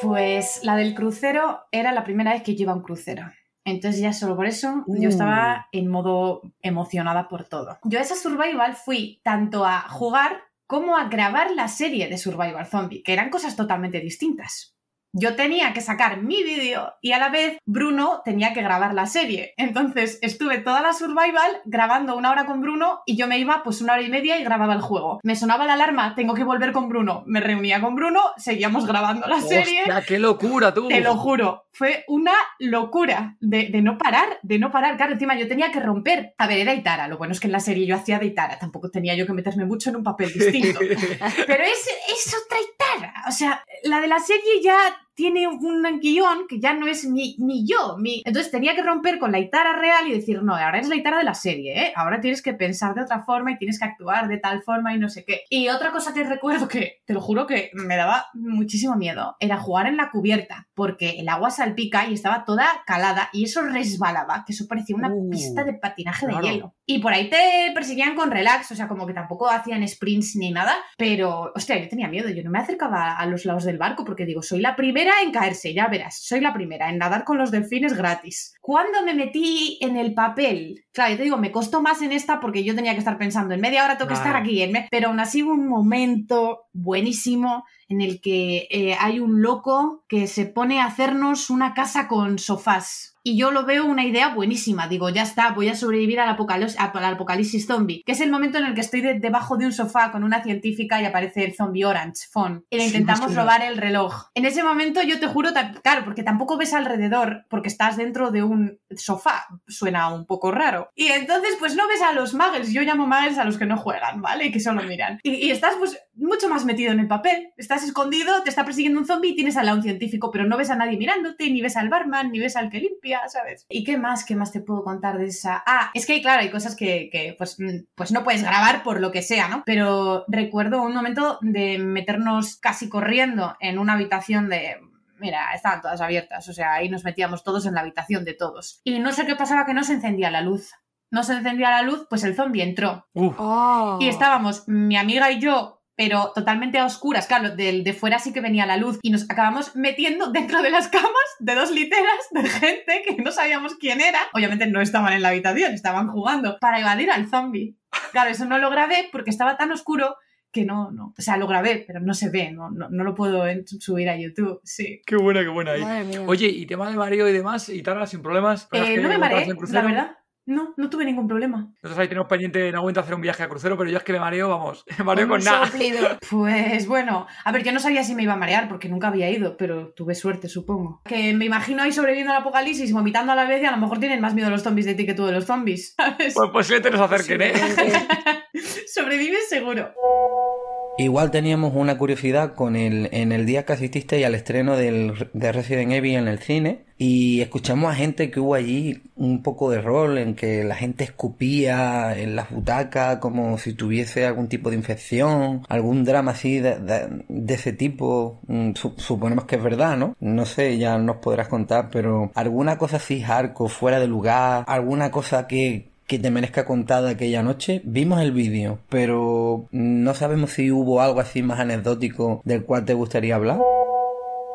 Pues la del crucero era la primera vez que yo iba un crucero. Entonces ya solo por eso yo Uh. estaba en modo emocionada por todo. Yo a esa survival fui tanto a jugar como a grabar la serie de Survival Zombie, que eran cosas totalmente distintas. Yo tenía que sacar mi vídeo y a la vez Bruno tenía que grabar la serie. Entonces estuve toda la survival grabando una hora con Bruno y yo me iba pues una hora y media y grababa el juego. Me sonaba la alarma, tengo que volver con Bruno. Me reunía con Bruno, seguíamos grabando la serie. ¡Hostia, qué locura tú! Te lo juro, fue una locura de, de no parar, de no parar. Claro, encima yo tenía que romper. A ver, era Itara. Lo bueno es que en la serie yo hacía de Itara. Tampoco tenía yo que meterme mucho en un papel distinto. Pero es, es otra Itara. O sea, la de la serie ya tiene un guion que ya no es mi, mi yo. Mi... Entonces tenía que romper con la Itara real y decir, no, ahora es la Itara de la serie, ¿eh? Ahora tienes que pensar de otra forma y tienes que actuar de tal forma y no sé qué. Y otra cosa que recuerdo que, te lo juro que me daba muchísimo miedo, era jugar en la cubierta, porque el agua salpica y estaba toda calada y eso resbalaba, que eso parecía una Uh, pista de patinaje claro. de hielo. Y por ahí te perseguían con relax, o sea, como que tampoco hacían sprints ni nada, pero, hostia, yo tenía miedo, yo no me acercaba a los lados del barco porque digo, soy la primera en caerse, ya verás, soy la primera en nadar con los delfines gratis. Cuando me metí en el papel, claro, yo te digo, me costó más en esta porque yo tenía que estar pensando, en media hora tengo que estar aquí, en pero aún así hubo un momento buenísimo en el que eh, hay un loco que se pone a hacernos una casa con sofás. Y yo lo veo una idea buenísima. Digo, ya está, voy a sobrevivir al apocalipsis, al apocalipsis zombie. Que es el momento en el que estoy de- debajo de un sofá con una científica y aparece el zombie Orange Phone. Y le intentamos robar el reloj. En ese momento yo te juro, claro, porque tampoco ves alrededor, porque estás dentro de un sofá. Suena un poco raro. Y entonces, pues no ves a los muggles. Yo llamo muggles a los que no juegan, ¿vale? Y que solo miran. Y, y estás, pues, mucho más metido en el papel. Estás escondido, te está persiguiendo un zombie y tienes al lado un científico, pero no ves a nadie mirándote, ni ves al barman, ni ves al que limpia, ¿sabes? ¿Y qué más? ¿Qué más te puedo contar de esa? Ah, es que claro, hay cosas que, que, pues, pues no puedes grabar por lo que sea, ¿no? Pero recuerdo un momento de meternos casi corriendo en una habitación de Mira, estaban todas abiertas, o sea, ahí nos metíamos todos en la habitación de todos. Y no sé qué pasaba que no se encendía la luz. No se encendía la luz, pues el zombie entró. Uf, Oh. Y estábamos mi amiga y yo, pero totalmente a oscuras. Claro, del de fuera sí que venía la luz. Y nos acabamos metiendo dentro de las camas de dos literas de gente que no sabíamos quién era. Obviamente no estaban en la habitación, estaban jugando para evadir al zombie. Claro, eso no lo grabé porque estaba tan oscuro que no, no. O sea, lo grabé, pero no se ve, no, no, no lo puedo subir a YouTube. Sí. qué buena, qué buena ahí. Madre mía. Oye, y tema de mareo y demás, y Tara, sin problemas. ¿Verdad Eh, no me mareé, la verdad. No, no tuve ningún problema. Nosotros ahí tenemos pendiente en aguanta hacer un viaje a crucero, pero yo es que me mareo, vamos, me mareo con nada. soplido. Pues bueno, a ver, yo no sabía si me iba a marear porque nunca había ido, pero tuve suerte, supongo. Que me imagino ahí sobreviviendo al apocalipsis, vomitando a la vez y a lo mejor tienen más miedo los zombies de ti que tú de los zombies, ¿sabes? Pues posiblemente nos acerquen, ¿eh? Sobrevives seguro. Igual teníamos una curiosidad con el, en el día que asististe al estreno del, de Resident Evil en el cine y escuchamos a gente que hubo allí un poco de rol en que la gente escupía en las butacas como si tuviese algún tipo de infección, algún drama así de, de- de ese tipo. Mm, su- suponemos que es verdad, ¿no? No sé, ya nos podrás contar, pero alguna cosa así hardcore, fuera de lugar, alguna cosa que, que te merezca contar de aquella noche. Vimos el vídeo, pero no sabemos si hubo algo así más anecdótico del cual te gustaría hablar.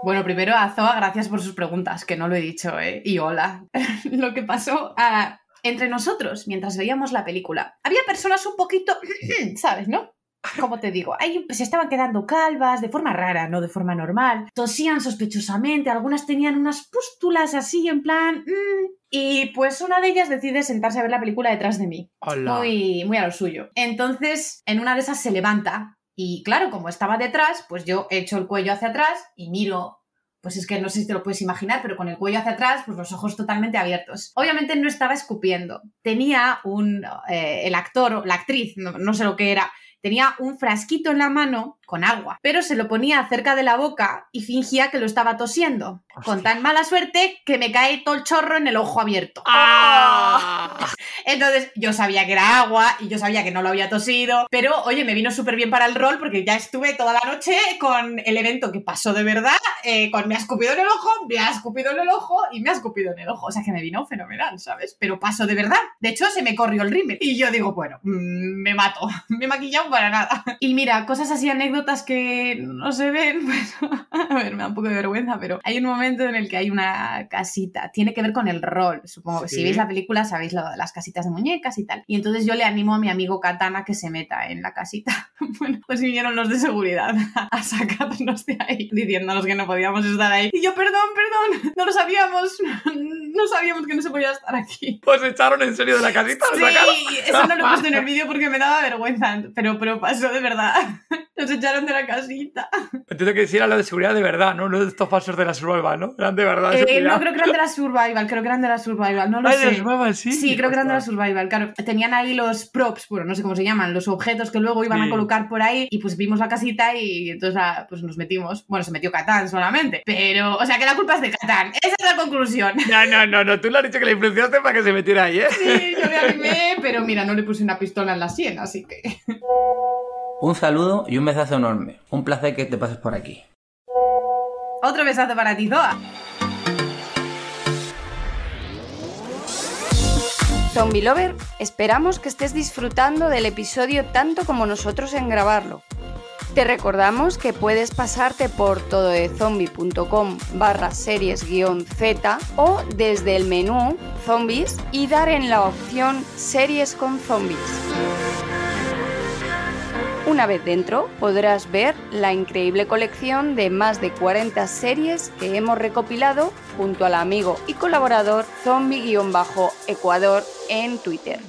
Bueno, primero a Zoa, gracias por sus preguntas, que no lo he dicho, ¿eh? Y hola. lo que pasó ah, entre nosotros mientras veíamos la película. Había personas un poquito, ¿sabes, no? Como te digo, ahí se estaban quedando calvas de forma rara, no de forma normal. Tosían sospechosamente, algunas tenían unas pústulas así en plan... mm, y pues una de ellas decide sentarse a ver la película detrás de mí Hola. muy, muy a lo suyo. Entonces, en una de esas se levanta y claro, como estaba detrás, pues yo echo el cuello hacia atrás y miro. Pues es que no sé si te lo puedes imaginar, pero con el cuello hacia atrás, pues los ojos totalmente abiertos. Obviamente no estaba escupiendo. Tenía un. eh, el actor o la actriz, no, no sé lo que era, tenía un frasquito en la mano con agua, pero se lo ponía cerca de la boca y fingía que lo estaba tosiendo. Con Hostia. tan mala suerte que me cae todo el chorro en el ojo abierto. ¡Ah! Entonces yo sabía que era agua y yo sabía que no lo había tosido, pero oye, me vino súper bien para el rol porque ya estuve toda la noche con el evento que pasó de verdad, eh, con me ha escupido en el ojo, me ha escupido en el ojo y me ha escupido en el ojo. O sea que me vino fenomenal, ¿sabes? Pero pasó de verdad. De hecho, se me corrió el rímel. Y yo digo, bueno, mm, me mato, me he maquillado para nada. Y mira, cosas así anécdotas anécdotas que no se ven, pues, a ver, me da un poco de vergüenza, pero hay un momento en el que hay una casita, tiene que ver con el rol, supongo que si Sí. veis la película sabéis lo de las casitas de muñecas y tal. Y entonces yo le animo a mi amigo Katana que se meta en la casita. Bueno, pues vinieron los de seguridad a sacarnos de ahí, diciéndonos que no podíamos estar ahí. Y yo, perdón, perdón, no lo sabíamos, no sabíamos que no se podía estar aquí. Pues echaron en serio de la casita. Sí, eso no lo he puesto en el vídeo porque me daba vergüenza, pero, pero pasó de verdad. Nos echaron de la casita. Entiendo que era lo de seguridad de verdad, ¿no? No de estos falsos de la survival, ¿no? Eran de verdad. Eh, no creo que eran de la Survival, creo que eran de la Survival, no lo Ah, de la sé. survival, sí. Sí, creo que eran de la. Survival, claro. Tenían ahí los props, bueno, no sé cómo se llaman, los objetos que luego iban Sí. a colocar por ahí y pues vimos la casita y entonces ah, pues nos metimos. Bueno, se metió Catán solamente, pero, o sea que la culpa es de Catán. Esa es la conclusión. No, no, no, no, tú le has dicho que le influenciaste para que se metiera ahí, ¿eh? Sí, yo le animé, pero mira, no le puse una pistola en la sien, así que... Un saludo y un besazo enorme. Un placer que te pases por aquí. Otro besazo para ti, Zoa. Zombie Lover, esperamos que estés disfrutando del episodio tanto como nosotros en grabarlo. Te recordamos que puedes pasarte por tododezombie.com barra series guion Z o desde el menú Zombies y dar en la opción Series con Zombies. Una vez dentro podrás ver la increíble colección de más de 40 series que hemos recopilado junto al amigo y colaborador zombie-ecuador en Twitter.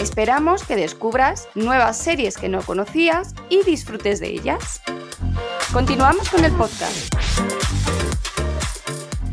Esperamos que descubras nuevas series que no conocías y disfrutes de ellas. Continuamos con el podcast.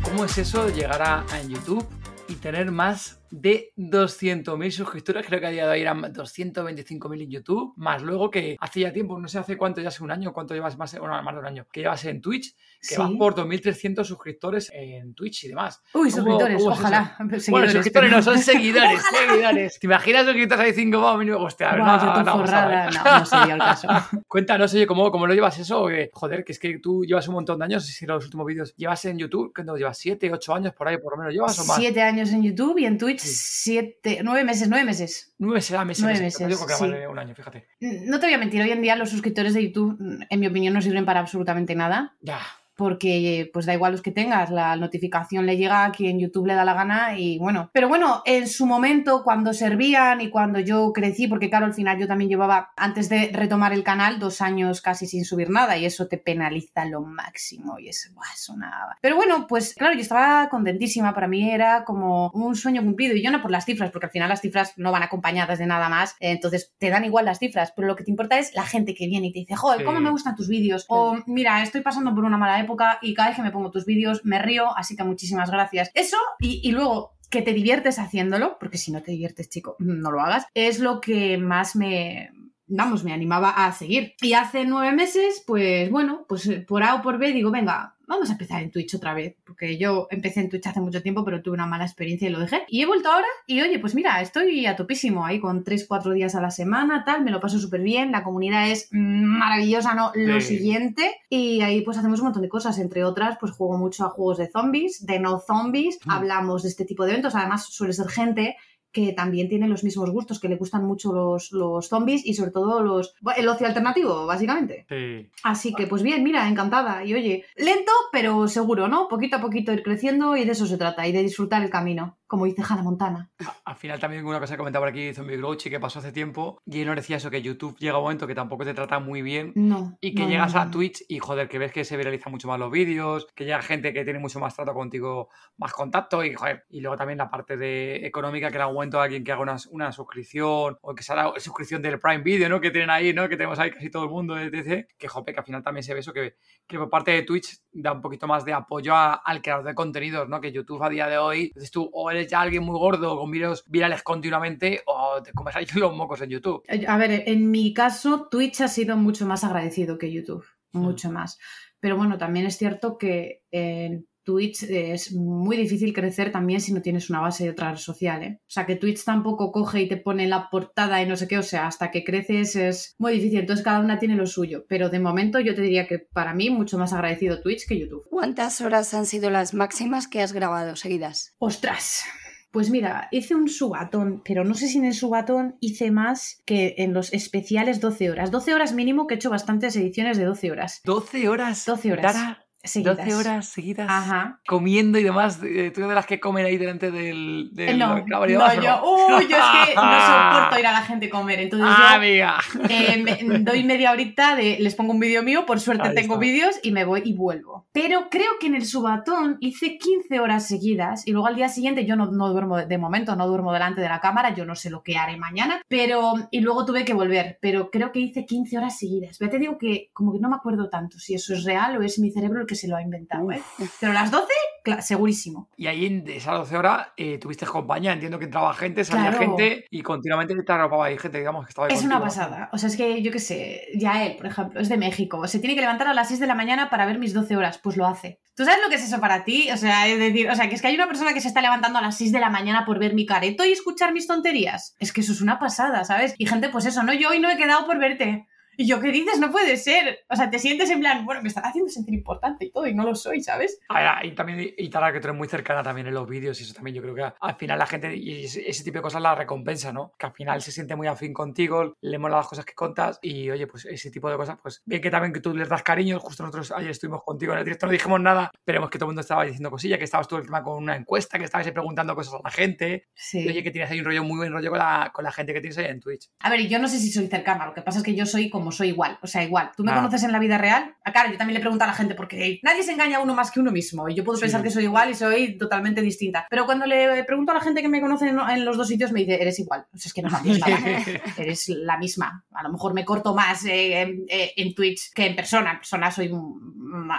¿Cómo es eso llegar a YouTube y tener más de 200.000 suscriptores? Creo que a día de hoy eran 225.000 en YouTube, más luego que hace ya tiempo, no sé hace cuánto, ya hace un año, cuánto llevas más, bueno, más de un año, que llevas en Twitch, que Sí. vas por 2.300 suscriptores en Twitch y demás. Uy, ¿Cómo- suscriptores, ojalá. Bueno, Seguidores, suscriptores no, son seguidores, seguidores. ¿Te imaginas suscriptores ahí 5 vamos, mínimo? Hostia, Buah, no, no. No, no sería el caso. Cuéntanos, oye, ¿cómo, cómo lo llevas eso? Que, joder, que es que tú llevas un montón de años si los últimos vídeos llevas en YouTube, ¿qué nos llevas? ¿Siete, ocho años por ahí por lo menos llevas o más? Siete años en YouTube y en Twitch. Siete, nueve meses, nueve meses. Nueve meses. Nueve meses. Yo meses, digo que sí. vale un año, fíjate. No te voy a mentir, hoy en día los suscriptores de YouTube, en mi opinión, no sirven para absolutamente nada. Ya. Porque pues da igual los que tengas, la notificación le llega a quien YouTube le da la gana y bueno. Pero bueno, en su momento, cuando servían y cuando yo crecí, porque claro, al final yo también llevaba, antes de retomar el canal, dos años casi sin subir nada y eso te penaliza lo máximo y es, buah, eso nada. Pero bueno, pues claro, yo estaba contentísima, para mí era como un sueño cumplido y yo no por las cifras, porque al final las cifras no van acompañadas de nada más, entonces te dan igual las cifras, pero lo que te importa es la gente que viene y te dice, joder, Sí. ¿cómo me gustan tus vídeos? O mira, estoy pasando por una mala época y cada vez que me pongo tus vídeos me río, así que muchísimas gracias. Eso y, y luego que te diviertes haciéndolo, porque si no te diviertes, chico, no lo hagas, es lo que más me... Vamos, me animaba a seguir. Y hace nueve meses, pues bueno, pues eh, por A o por B digo, venga, vamos a empezar en Twitch otra vez. Porque yo empecé en Twitch hace mucho tiempo, pero tuve una mala experiencia y lo dejé. Y he vuelto ahora y oye, pues mira, estoy a topísimo ahí con 3-4 días a la semana, tal, me lo paso súper bien, la comunidad es maravillosa, ¿no? Lo Sí. siguiente. Y ahí pues hacemos un montón de cosas, entre otras, pues juego mucho a juegos de zombies, de no zombies, Mm. hablamos de este tipo de eventos, además suele ser gente que también tiene los mismos gustos, que le gustan mucho los, los zombies y sobre todo los el ocio alternativo, básicamente. Sí. Así que, pues bien, mira, encantada. Y oye, lento, pero seguro, ¿no? Poquito a poquito ir creciendo y de eso se trata, y de disfrutar el camino, como dice Hannah Montana. Al final también una cosa que comentaba por aquí Zombie Grouchy que pasó hace tiempo y él nos decía eso, que YouTube llega un momento que tampoco te trata muy bien No. y que no, llegas no, a. Twitch y joder, que ves que se viralizan mucho más los vídeos, que llega gente que tiene mucho más trato contigo, más contacto y joder, y luego también la parte de económica que le aumento a alguien que haga una, una suscripción o que se haga suscripción del Prime Video, ¿no? Que tienen ahí, ¿no? Que tenemos ahí casi todo el mundo, etc. Que jope, que al final también se ve eso, que, que por parte de Twitch da un poquito más de apoyo a- al creador de contenidos, ¿no? Que YouTube a día de hoy, dices tú, o eres ya alguien muy gordo con vídeos virales continuamente o te comes ahí los mocos en YouTube. Eh, A ver, en mi caso, Twitch ha sido mucho más agradecido que YouTube, mucho más. Pero bueno, también es cierto que en Twitch es muy difícil crecer también si no tienes una base de otra red social, ¿eh? O sea, que Twitch tampoco coge y te pone en la portada y no sé qué, o sea, hasta que creces es muy difícil, entonces cada una tiene lo suyo. Pero de momento yo te diría que para mí mucho más agradecido Twitch que YouTube. ¿Cuántas horas han sido las máximas que has grabado seguidas? Ostras, Pues mira, hice un subatón, pero no sé si en el subatón hice más que en los especiales 12 horas. 12 horas mínimo, que he hecho bastantes ediciones de 12 horas. 12 horas. 12 horas. Tara, Seguidas. 12 horas seguidas. Ajá. Comiendo y demás. eh, Tú eres de las que comen ahí delante del. Del no, caballo no, yo, yo es que no soporto ir a la gente comer, entonces Ah, yo amiga. eh, me- doy media horita de, les pongo un vídeo mío, por suerte Ahí tengo vídeos y me voy y vuelvo. Pero creo que en el subatón hice 15 horas seguidas y luego al día siguiente yo no, no duermo, de momento no duermo delante de la cámara, yo no sé lo que haré mañana, pero y luego tuve que volver, pero creo que hice 15 horas seguidas. Ya te digo que como que no me acuerdo tanto si eso es real o es mi cerebro el que se lo ha inventado, ¿eh? Pero las 12, cla- segurísimo. Y ahí en esas 12 horas eh, tuviste compañía. Entiendo que entraba gente, salía Claro. gente y continuamente te arropaba ahí gente, digamos, que estaba ahí Es una pasada. O sea, es que yo qué sé, ya él, por ejemplo, es de México. Se tiene que levantar a las 6 de la mañana para ver mis 12 horas. Pues lo hace. ¿Tú sabes lo que es eso para ti? O sea, es decir, o sea, que es que hay una persona que se está levantando a las 6 de la mañana por ver mi careto y escuchar mis tonterías. Es que eso es una pasada, ¿sabes? Y gente, pues eso, no, yo hoy no he quedado por verte. Y yo, ¿qué dices? No puede ser. O sea, te sientes en plan, bueno, me están haciendo sentir importante y todo, y no lo soy, ¿sabes? Ah, y también, y Tara, que tú eres muy cercana también en los vídeos, y eso también yo creo que al final la gente, y ese, ese tipo de cosas la recompensa, ¿no? Que al final se siente muy afín contigo, le mola las cosas que contas, y oye, pues ese tipo de cosas, pues bien que también que tú les das cariño, justo nosotros ayer estuvimos contigo en el directo, no dijimos nada, pero vemos que todo el mundo estaba diciendo cosillas, que estabas todo el tema con una encuesta, que estabas ahí preguntando cosas a la gente, Sí. y oye, que tienes ahí un rollo muy buen rollo con la, con la gente que tienes ahí en Twitch. A ver, yo no sé si soy cercana, lo que pasa es que yo soy como soy igual, o sea, igual. ¿Tú me Ah. conoces en la vida real? Ah, claro, yo también le pregunto a la gente porque nadie se engaña a uno más que uno mismo y yo puedo Sí. pensar que soy igual y soy totalmente distinta. Pero cuando le pregunto a la gente que me conoce en, los dos sitios me dice, eres igual. O sea, es que no cambias nada. eres la misma. A lo mejor me corto más eh, en, eh, en Twitch que en persona. En persona soy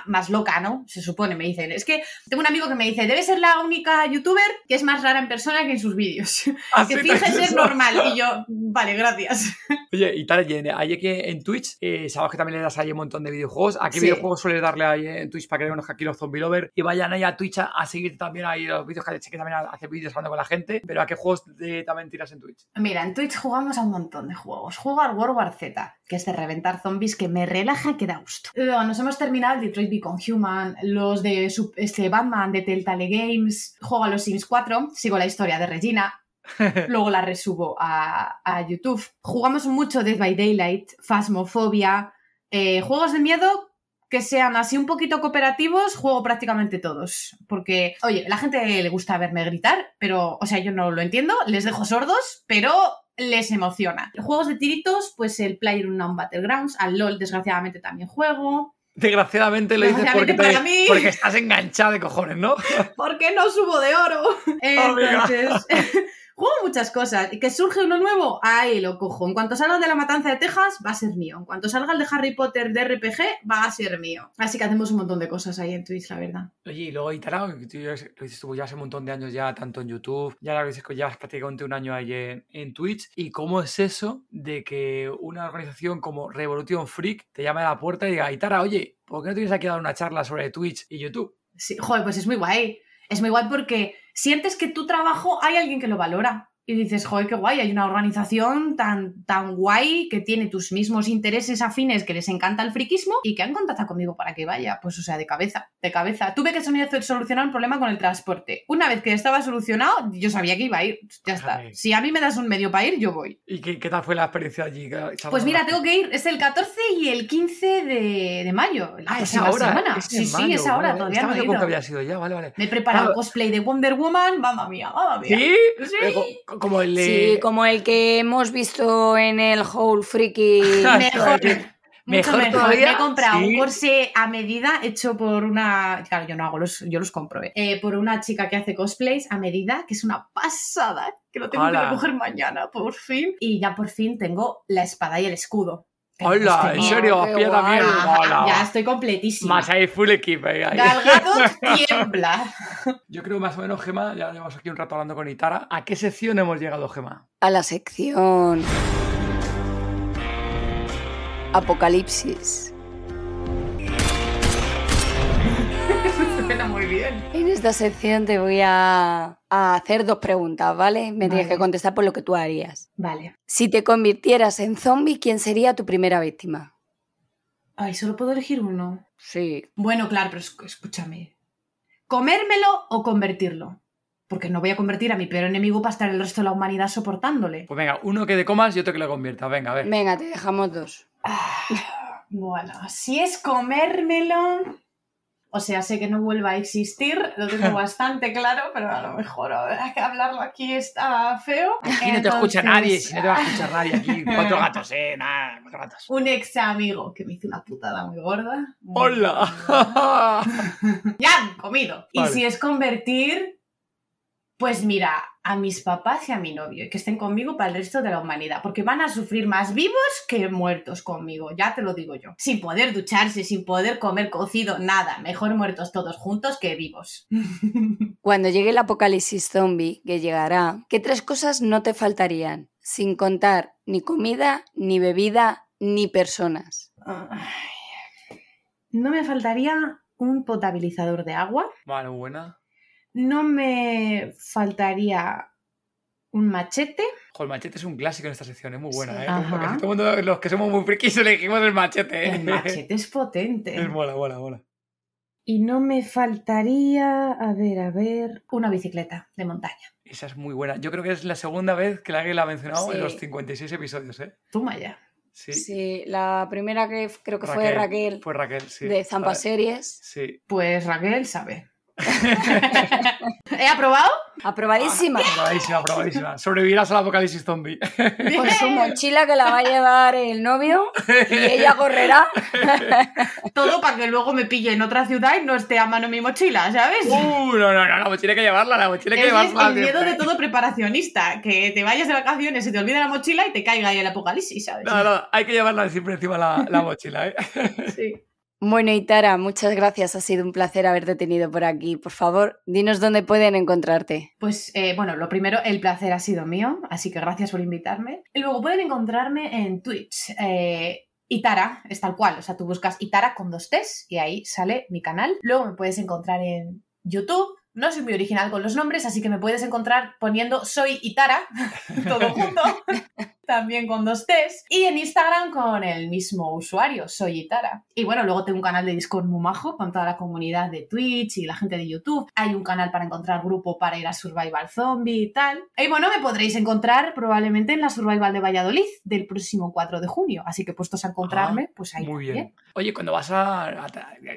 más loca, ¿no? Se supone, me dicen. Es que tengo un amigo que me dice, debe ser la única youtuber que es más rara en persona que en sus vídeos. Así que finge ser normal. Y yo, vale, gracias. Oye, y tal, y en- ahí aquí en Twitch, eh, sabes que también le das ahí un montón de videojuegos. ¿A qué Sí. videojuegos sueles darle ahí en Twitch para que conozcan aquí los Zombie Lover? Y vayan ahí a Twitch a, a seguir también ahí los vídeos, que que también hace vídeos hablando con la gente. Pero ¿a qué juegos de- también tiras en Twitch? Mira, en Twitch jugamos a un montón de juegos. Juego al World War Z, que es de reventar zombies, que me relaja, que da gusto. Luego nos hemos terminado el Detroit Become Human, los de este Batman de Telltale Games. Juego a los Sims 4, sigo la historia de Regina. Luego la resubo a, a YouTube. Jugamos mucho Dead by Daylight, Phasmophobia, eh, juegos de miedo que sean así un poquito cooperativos, juego prácticamente todos. Porque, oye, la gente le gusta verme gritar, pero, o sea, yo no lo entiendo, les dejo sordos, pero les emociona. Juegos de tiritos, pues el PlayerUnknown Battlegrounds, al LOL desgraciadamente también juego. Desgraciadamente lo dices porque, te- para mí. porque estás enganchada de cojones, ¿no? ¿Por qué no subo de oro? Entonces, juego muchas cosas. ¿Y que surge uno nuevo? Ahí lo cojo. En cuanto salga de la matanza de Texas, va a ser mío. En cuanto salga el de Harry Potter de RPG, va a ser mío. Así que hacemos un montón de cosas ahí en Twitch, la verdad. Oye, y luego Itara, que tú ya- lo dices tú ya hace un montón de años ya, tanto en YouTube, ya dices que llevas prácticamente un año ahí en, en Twitch. ¿Y cómo es eso de que una organización como Revolution Freak te llame a la puerta y diga, Itara, oye, ¿por qué no tienes aquí a dar una charla sobre Twitch y YouTube? Sí, joder, pues es muy guay. Es muy guay porque sientes que tu trabajo hay alguien que lo valora. Y dices, joder, qué guay, hay una organización tan, tan guay que tiene tus mismos intereses afines, que les encanta el friquismo y que han contactado conmigo para que vaya. Pues, o sea, de cabeza, de cabeza. Tuve que solucionar un problema con el transporte. Una vez que estaba solucionado, yo sabía que iba a ir. Ya está. Si a mí me das un medio para ir, yo voy. ¿Y qué, qué tal fue la experiencia allí? Pues mira, tengo que ir, es el 14 y el 15 de, de mayo. La Ah, es ahora. semana. es sí, sí, es ahora, vale, todavía no he yo con ido. que había sido ya, vale, vale. Me he preparado Claro. cosplay de Wonder Woman, mamma mía, mamma mía. ¿Sí? Sí. Co- Como el de... Sí, como el que hemos visto en el Whole Freaky. Mejor, mucho Mejor mejor. Me he comprado sí. un corsé a medida hecho por una. Claro, yo no hago los, yo los compro, ¿eh? Eh, por una chica que hace cosplays a medida, que es una pasada, que lo tengo que recoger mañana, por fin. Y ya por fin tengo la espada y el escudo. Hola, este en serio, también. guay. Hola. Ya estoy completísima. Más ahí full equipo. ahí, ahí. Tiembla. Yo creo más o menos, Gema, ya llevamos aquí un rato hablando con Itara. ¿A qué sección hemos llegado, Gema? A la sección. Apocalipsis. Bien. En esta sección te voy a, a hacer dos preguntas, ¿vale? Me tienes que contestar por lo que tú harías. Vale. Si te convirtieras en zombie, ¿quién sería tu primera víctima? Ay, solo puedo elegir uno. Sí. Bueno, claro, pero esc- escúchame. ¿Comérmelo o convertirlo? porque no voy a convertir a mi peor enemigo para estar el resto de la humanidad soportándole. Pues venga, uno que te comas y otro que lo convierta. Venga, a ver. Venga, te dejamos dos. Ah, bueno, si es comérmelo, o sea, sé que no vuelva a existir, lo tengo bastante claro, pero a lo mejor habrá que hablarlo aquí está feo. Aquí no te escucha Entonces, nadie, si no te va a escuchar nadie aquí. Cuatro gatos, eh, nada, cuatro gatos. Un ex amigo que me hizo una putada muy gorda. Muy ¡Hola! gorda. ya han comido. Vale. Y si es convertir, pues mira, a mis papás y a mi novio, y que estén conmigo para el resto de la humanidad, porque van a sufrir más vivos que muertos conmigo, ya te lo digo yo. Sin poder ducharse, sin poder comer cocido, nada. Mejor muertos todos juntos que vivos. Cuando llegue el apocalipsis zombie, que llegará, ¿qué tres cosas no te faltarían? Sin contar ni comida, ni bebida, ni personas. Ay. No me faltaría un potabilizador de agua. Vale, buena. No me faltaría un machete. Ojo, el machete es un clásico en esta sección, es muy buena, Sí. ¿eh? Ajá. Porque todo el mundo, los que somos muy frikis, elegimos el machete. ¿eh? El machete es potente. Es mola, mola, mola. Y no me faltaría, a ver, a ver, una bicicleta de montaña. Esa es muy buena. Yo creo que es la segunda vez que alguien la ha mencionado Sí. en los 56 episodios, ¿eh? Toma ya. Sí. Sí, la primera que creo que fue Raquel Fue Raquel, sí. de Zampa. Series. Sí. Pues Raquel sabe. ¿He aprobado? Aprobadísima. Aprobadísima, aprobadísima. Sobrevivirás al apocalipsis zombie. Con su mochila que la va a llevar el novio y ella correrá. Todo para que luego me pille en otra ciudad y no esté a mano mi mochila, ¿sabes? Uh, no, no, no, la mochila hay que llevarla, la mochila hay que es llevarla. el miedo de todo preparacionista, que te vayas de vacaciones, se te olvide la mochila y te caiga ahí el apocalipsis, ¿sabes? No, no, hay que llevarla siempre encima la, la mochila, ¿eh? Sí. Bueno, Itara, muchas gracias. Ha sido un placer haberte tenido por aquí. Por favor, dinos dónde pueden encontrarte. Pues eh, bueno, lo primero, el placer ha sido mío, así que gracias por invitarme. Y luego pueden encontrarme en Twitch. eh, Itara, es tal cual, o sea, tú buscas Itara con dos T's y ahí sale mi canal. Luego me puedes encontrar en YouTube. No soy muy original con los nombres, así que me puedes encontrar poniendo Soy Itara, todo junto, también con dos T's. Y en Instagram con el mismo usuario, Soy Itara. Y bueno, luego tengo un canal de Discord muy majo con toda la comunidad de Twitch y la gente de YouTube. Hay un canal para encontrar grupo para ir a Survival Zombie y tal. Y bueno, me podréis encontrar probablemente en la Survival de Valladolid del próximo 4 de junio. Así que puestos a encontrarme, pues ahí Muy también. bien. Oye, cuando vas a, a-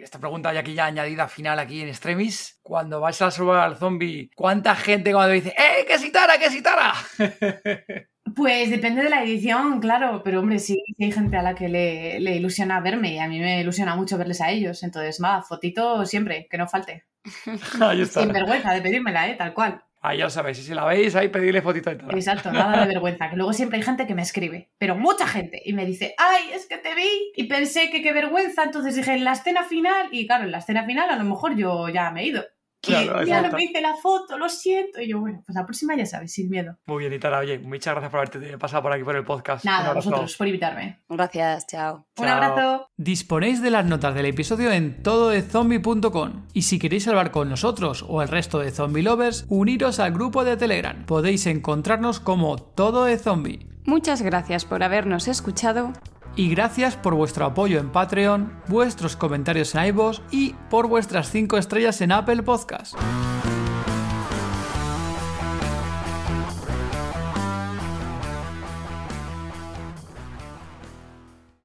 Esta pregunta ya aquí ya añadida final aquí en Extremis. Cuando vas a salvar al zombie, ¿cuánta gente cuando dice ¡Eh, que es Itara, que es Itara! Pues depende de la edición, claro, pero hombre, sí, hay gente a la que le, le ilusiona verme y a mí me ilusiona mucho verles a ellos. Entonces, nada, fotito siempre, que no falte. Ahí está. Sin vergüenza de pedírmela, ¿eh? Tal cual. Ahí ya lo sabéis. Y si la veis, ahí pedirle fotito de Itara. Exacto, nada de vergüenza. Que luego siempre hay gente que me escribe, pero mucha gente, y me dice, ay, es que te vi y pensé que qué vergüenza. Entonces dije, en la escena final, y claro, en la escena final a lo mejor yo ya me he ido. Claro, ya no me hice la foto, lo siento. Y yo, bueno, pues la próxima ya sabes, sin miedo. Muy bien, Itara. Oye, muchas gracias por haberte pasado por aquí por el podcast. Nada, abrazo. vosotros, por invitarme. Gracias, chao. Un abrazo. Disponéis de las notas del episodio en tododezombie.com y si queréis hablar con nosotros o el resto de zombie lovers, uniros al grupo de Telegram. Podéis encontrarnos como Todo de Zombie. Muchas gracias por habernos escuchado. Y gracias por vuestro apoyo en Patreon, vuestros comentarios en iVoox y por vuestras 5 estrellas en Apple Podcast.